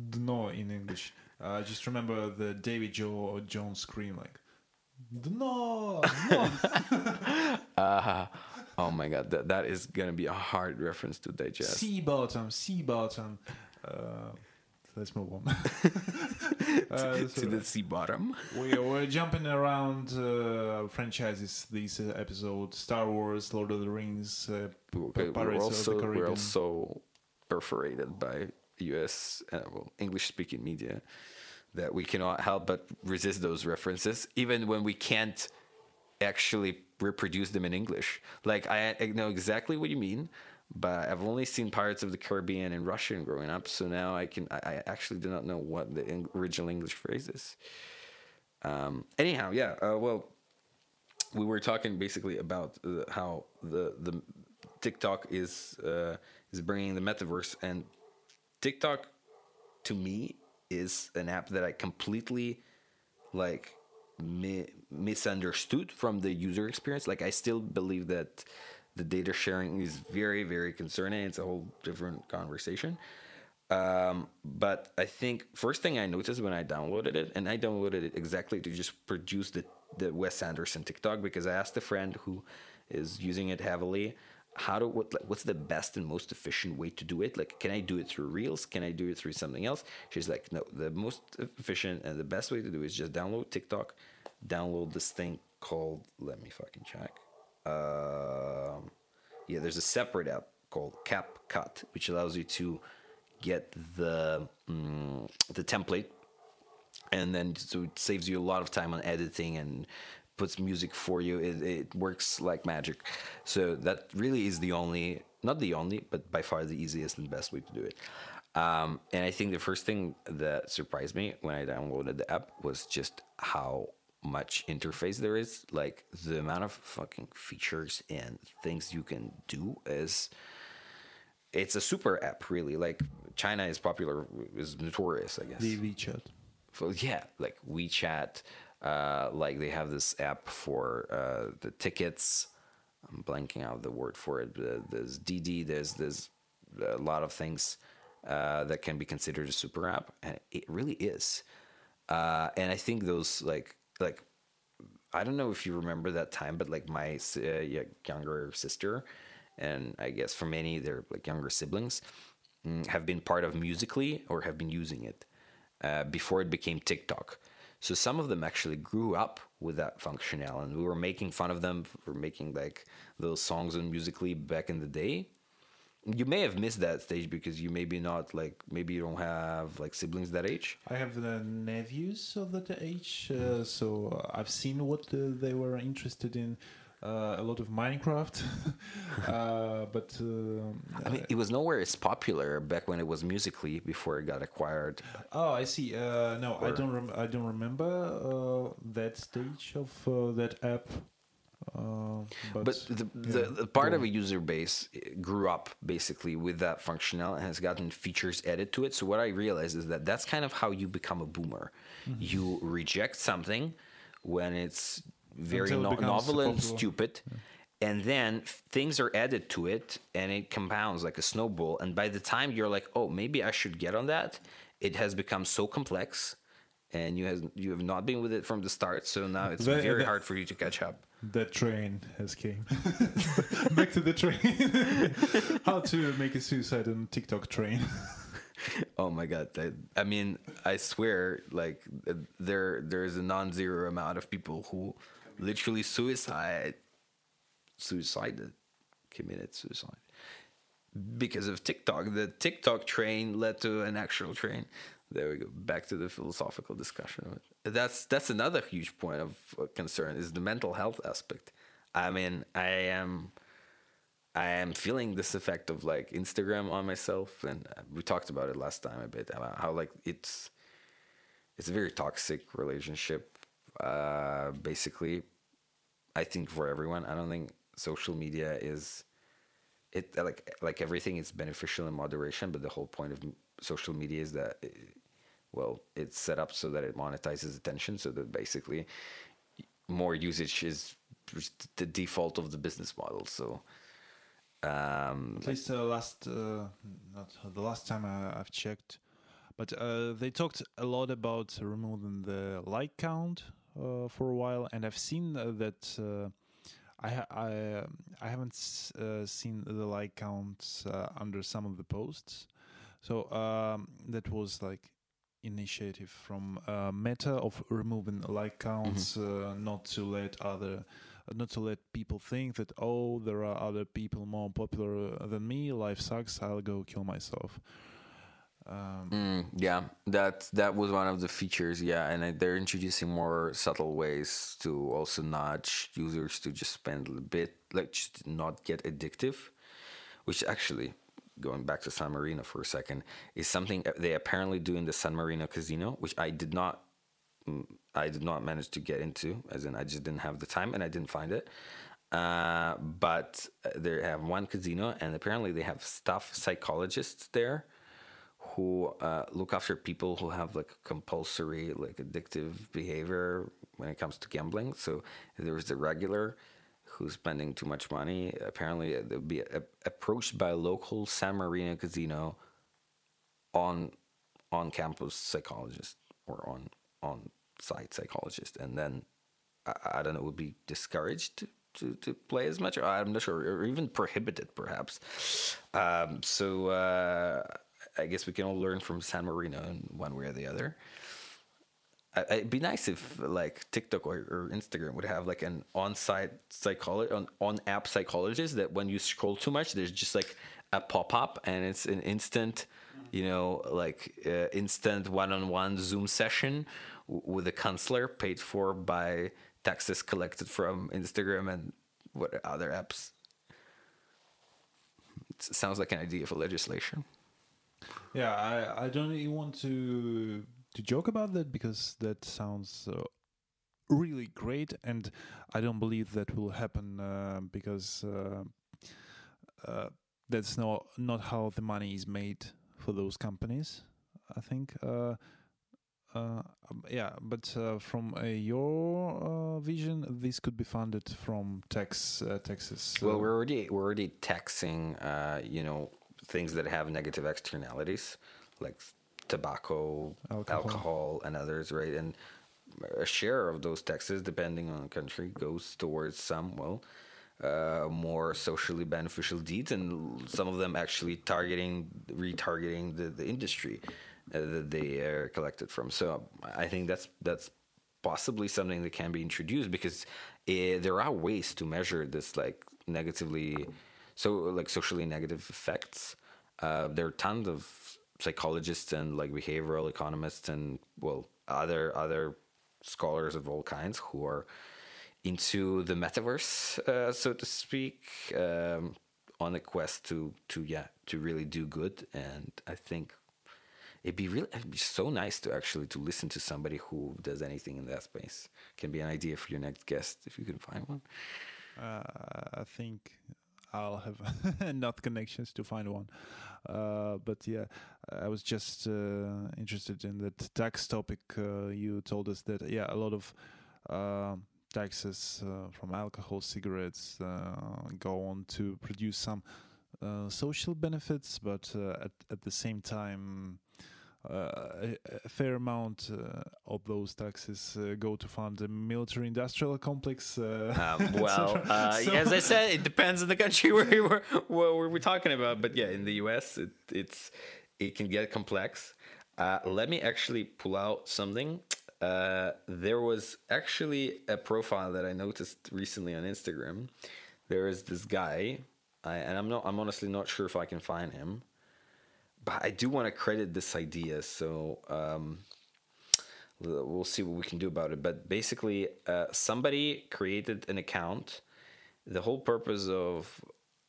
dno in English? I uh, just remember the David Joe or John scream like dno. dno. uh, oh my god, that that is gonna be a hard reference to digest. Sea bottom, sea bottom. Uh, let's move on. uh, so to the sea bottom. we, we're jumping around uh, franchises this uh, episode Star Wars, Lord of the Rings, uh, okay, Pirates also, of the Caribbean. We're also perforated by US, uh, well, English speaking media that we cannot help but resist those references, even when we can't actually reproduce them in English. Like, I, I know exactly what you mean but I've only seen Pirates of the Caribbean in Russian growing up, so now I can I, I actually do not know what the original English phrase is. Um, anyhow, yeah. Uh, well, we were talking basically about uh, how the the TikTok is uh, is bringing the metaverse, and TikTok to me is an app that I completely like mi- misunderstood from the user experience. Like I still believe that the data sharing is very very concerning. It's a whole different conversation. Um, but i think first thing i noticed when i downloaded it and i downloaded it exactly to just produce the, the wes anderson tiktok because i asked a friend who is using it heavily how to what what's the best and most efficient way to do it? Like can i do it through reels? Can i do it through something else? She's like no the most efficient and the best way to do it is just download tiktok download this thing called let me fucking check uh, yeah, there's a separate app called CapCut, which allows you to get the um, the template, and then so it saves you a lot of time on editing and puts music for you. It, it works like magic. So that really is the only, not the only, but by far the easiest and best way to do it. Um, and I think the first thing that surprised me when I downloaded the app was just how much interface there is, like the amount of fucking features and things you can do is it's a super app really. Like China is popular is notorious, I guess. The WeChat. So yeah, like WeChat, uh, like they have this app for uh, the tickets. I'm blanking out the word for it. There's DiDi. There's there's a lot of things uh, that can be considered a super app, and it really is. Uh, and I think those like like I don't know if you remember that time, but like my uh, younger sister, and I guess for many they're like younger siblings, mm, have been part of Musical.ly or have been using it uh, before it became TikTok. So some of them actually grew up with that functionality, and we were making fun of them for making like those songs on Musical.ly back in the day you may have missed that stage because you maybe not like maybe you don't have like siblings that age. I have the nephews of that age uh, so i've seen what uh, they were interested in uh, a lot of minecraft. Uh, but uh, i mean it was nowhere as popular back when it was Musical.ly before it got acquired. Oh i see. Uh, no or, i don't rem- i don't remember that stage of that app uh, but, but the, yeah, the, the, part of a user base grew up basically with that functionality and has gotten features added to it. So what I realized is that that's kind of how you become a boomer. Mm-hmm. You reject something when it's very no- it novel and stupid. Yeah. And then things are added to it and it compounds like a snowball. And by the time you're like, oh, maybe I should get on that, it has become so complex and you has you have not been with it from the start so now it's very hard for you to catch up that train has came back to the train how to make a suicide on tiktok train oh my god! I, I mean, I swear, like there there's a non-zero amount of people who literally suicide, suicided, committed suicide because of TikTok. The TikTok train led to an actual train. There we go. Back to the philosophical discussion. That's that's another huge point of concern is the mental health aspect. I mean, I am I am feeling this effect of like Instagram on myself, and we talked about it last time a bit about how like it's it's a very toxic relationship. Uh, basically, I think for everyone, I don't think social media is it like like everything is beneficial in moderation, but the whole point of social media is that it, well, it's set up so that it monetizes attention, so that basically more usage is the default of the business model. So um, At least uh, last, uh, not the last time I, have checked, but uh, they talked a lot about removing the like count uh, for a while, and I've seen that. Uh, I I I haven't uh, seen the like counts under some of the posts, so um, that was like initiative from Meta of removing like counts, mm-hmm. not to let other not to let people think that oh there are other people more popular than me life sucks i'll go kill myself um, mm, yeah that that was one of the features yeah and they're introducing more subtle ways to also nudge users to just spend a bit like just not get addictive which actually going back to san marino for a second is something they apparently do in the san marino casino which i did not I did not manage to get into, as in I just didn't have the time and I didn't find it. Uh, but they have one casino, and apparently they have staff psychologists there who uh, look after people who have like compulsory, like addictive behavior when it comes to gambling. So there's the regular who's spending too much money. Apparently, they'll be approached by a local San Marino casino on on campus psychologist or on on site psychologist, and then I, I don't know would be discouraged to, to, to play as much. I'm not sure, or even prohibited perhaps. Um, so uh, I guess we can all learn from San Marino in one way or the other. It'd be nice if like TikTok or, or Instagram would have like an on-site psychologist, on on-app psychologist that when you scroll too much, there's just like a pop-up and it's an instant, you know, like uh, instant one-on-one Zoom session with a counselor paid for by taxes collected from Instagram and what other apps. It sounds like an idea for legislation. Yeah, I, I don't even want to to joke about that because that sounds uh, really great, and I don't believe that will happen uh, because uh, uh that's not not how the money is made for those companies. I think uh, uh, um, yeah, but from your vision, this could be funded from tax taxes. Well, we're already we're already taxing, you know, things that have negative externalities, like tobacco, alcohol. alcohol, and others, right? And a share of those taxes, depending on the country, goes towards some well. Uh, more socially beneficial deeds, and some of them actually targeting, retargeting the, the industry. Uh, that they are collected from. So I think that's that's possibly something that can be introduced because it, there are ways to measure this like negatively, so like socially negative effects. Uh, there are tons of psychologists and like behavioral economists and well other other scholars of all kinds who are into the metaverse, uh, so to speak, um, on a quest to to yeah to really do good. And I think it'd be really it'd be so nice to actually to listen to somebody who does anything in that space can be an idea for your next guest if you can find one uh, i think i'll have enough connections to find one. Uh, but yeah i was just uh, interested in that tax topic. Uh, you told us that yeah a lot of um, taxes uh, from alcohol cigarettes uh, go on to produce some social benefits but at, at the same time a, a, fair amount uh, of those taxes uh, go to fund the military industrial complex. Uh, um, well, so, as I said, it depends on the country where we're, what we're talking about. But yeah, in the US, it, it's it can get complex. Uh, let me actually pull out something. Uh, there was actually a profile that I noticed recently on Instagram. There is this guy, I, and I'm not. I'm honestly not sure if I can find him, but I do want to credit this idea. So um, we'll see what we can do about it. But basically, uh, somebody created an account. The whole purpose of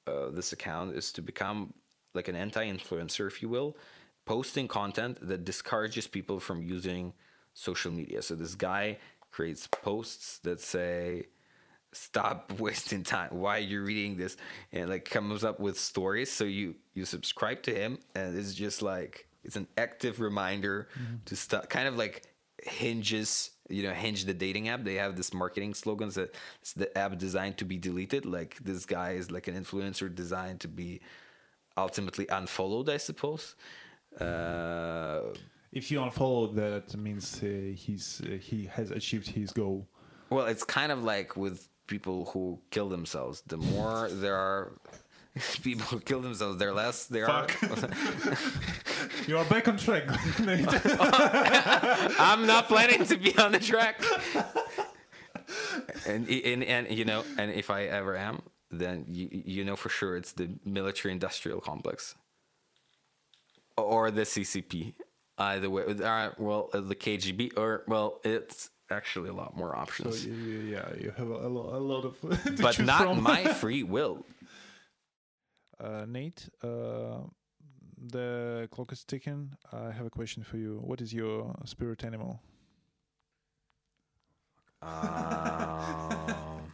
uh, this account is to become like an anti-influencer, if you will, posting content that discourages people from using social media. So this guy creates posts that say, "Stop wasting time. Why are you reading this?" and like comes up with stories. So you you subscribe to him, and it's just like it's an active reminder mm-hmm. to stop. Kind of like hinges you know hinge the dating app they have this marketing slogans that it's the app designed to be deleted like this guy is like an influencer designed to be ultimately unfollowed i suppose uh, if you unfollow that means uh, he's uh, he has achieved his goal well it's kind of like with people who kill themselves the more there are people who kill themselves they're less they are you are back on track. I'm not planning to be on the track. And, and and you know and if i ever am then you you know for sure it's the military industrial complex. Or the CCP. Either way, uh, well, uh, the KGB, or well, it's actually a lot more options. So yeah, you have a, a, lot, a lot of, but not from. my free will. Uh, Nate, uh, the clock is ticking. I have a question for you. What is your spirit animal? Um,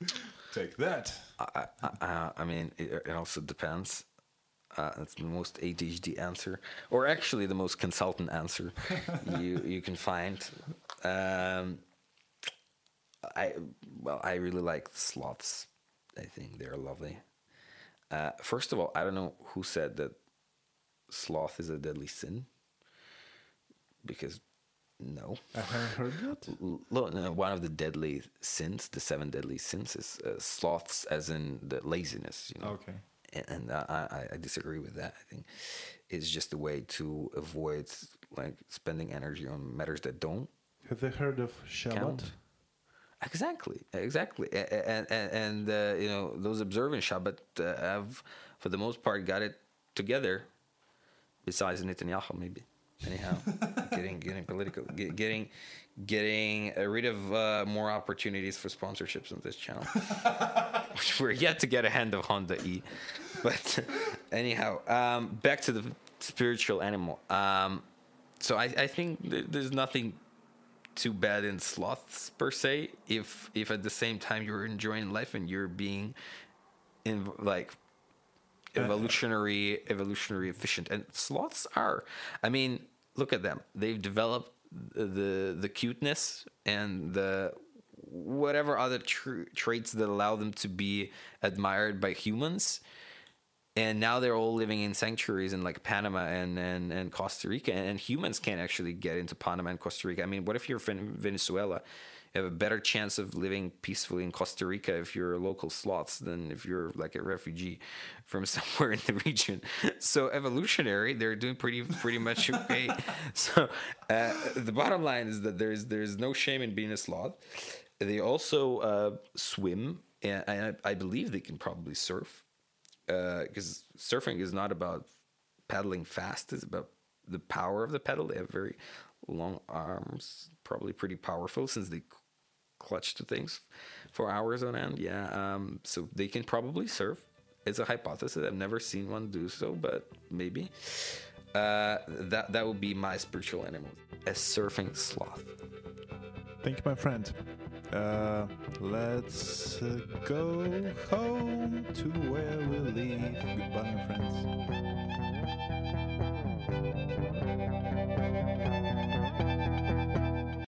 Take that. I, I, I mean, it, it also depends. Uh, that's the most ADHD answer, or actually the most consultant answer you you can find. Um, I well, I really like sloths. I think they're lovely. Uh, first of all, I don't know who said that sloth is a deadly sin, because no, I haven't heard that. no, one of the deadly sins, the seven deadly sins, is uh, sloths, as in the laziness. You know. Okay and I, I disagree with that. I think it's just a way to avoid like spending energy on matters that don't. Have they heard of Shabbat? Count. Exactly, exactly, and and, and uh, you know those observing Shabbat uh, have, for the most part, got it together. Besides Netanyahu, maybe. Anyhow, getting getting political, get, getting getting rid of uh, more opportunities for sponsorships on this channel, which we're yet to get a hand of Honda E. But anyhow, um, back to the spiritual animal. Um, so I, I think th- there's nothing too bad in sloths per se. If if at the same time you're enjoying life and you're being in like evolutionary evolutionary efficient. And sloths are. I mean look at them. They've developed the the cuteness and the whatever other tr- traits that allow them to be admired by humans and now they're all living in sanctuaries in like Panama and, and, and Costa Rica, and humans can't actually get into Panama and Costa Rica. I mean, what if you're from Venezuela? You have a better chance of living peacefully in Costa Rica if you're a local sloths than if you're like a refugee from somewhere in the region. So evolutionary, they're doing pretty pretty much okay. so uh, the bottom line is that there's there's no shame in being a sloth. They also uh, swim, and I, I believe they can probably surf because uh, surfing is not about paddling fast; it's about the power of the pedal. They have very long arms, probably pretty powerful since they clutch to things for hours on end. Yeah, um, so they can probably surf. It's a hypothesis. I've never seen one do so, but maybe. Uh, that that would be my spiritual animal, a surfing sloth. Thank you, my friend. Uh, let's uh, go home to where we live. Goodbye, my friends.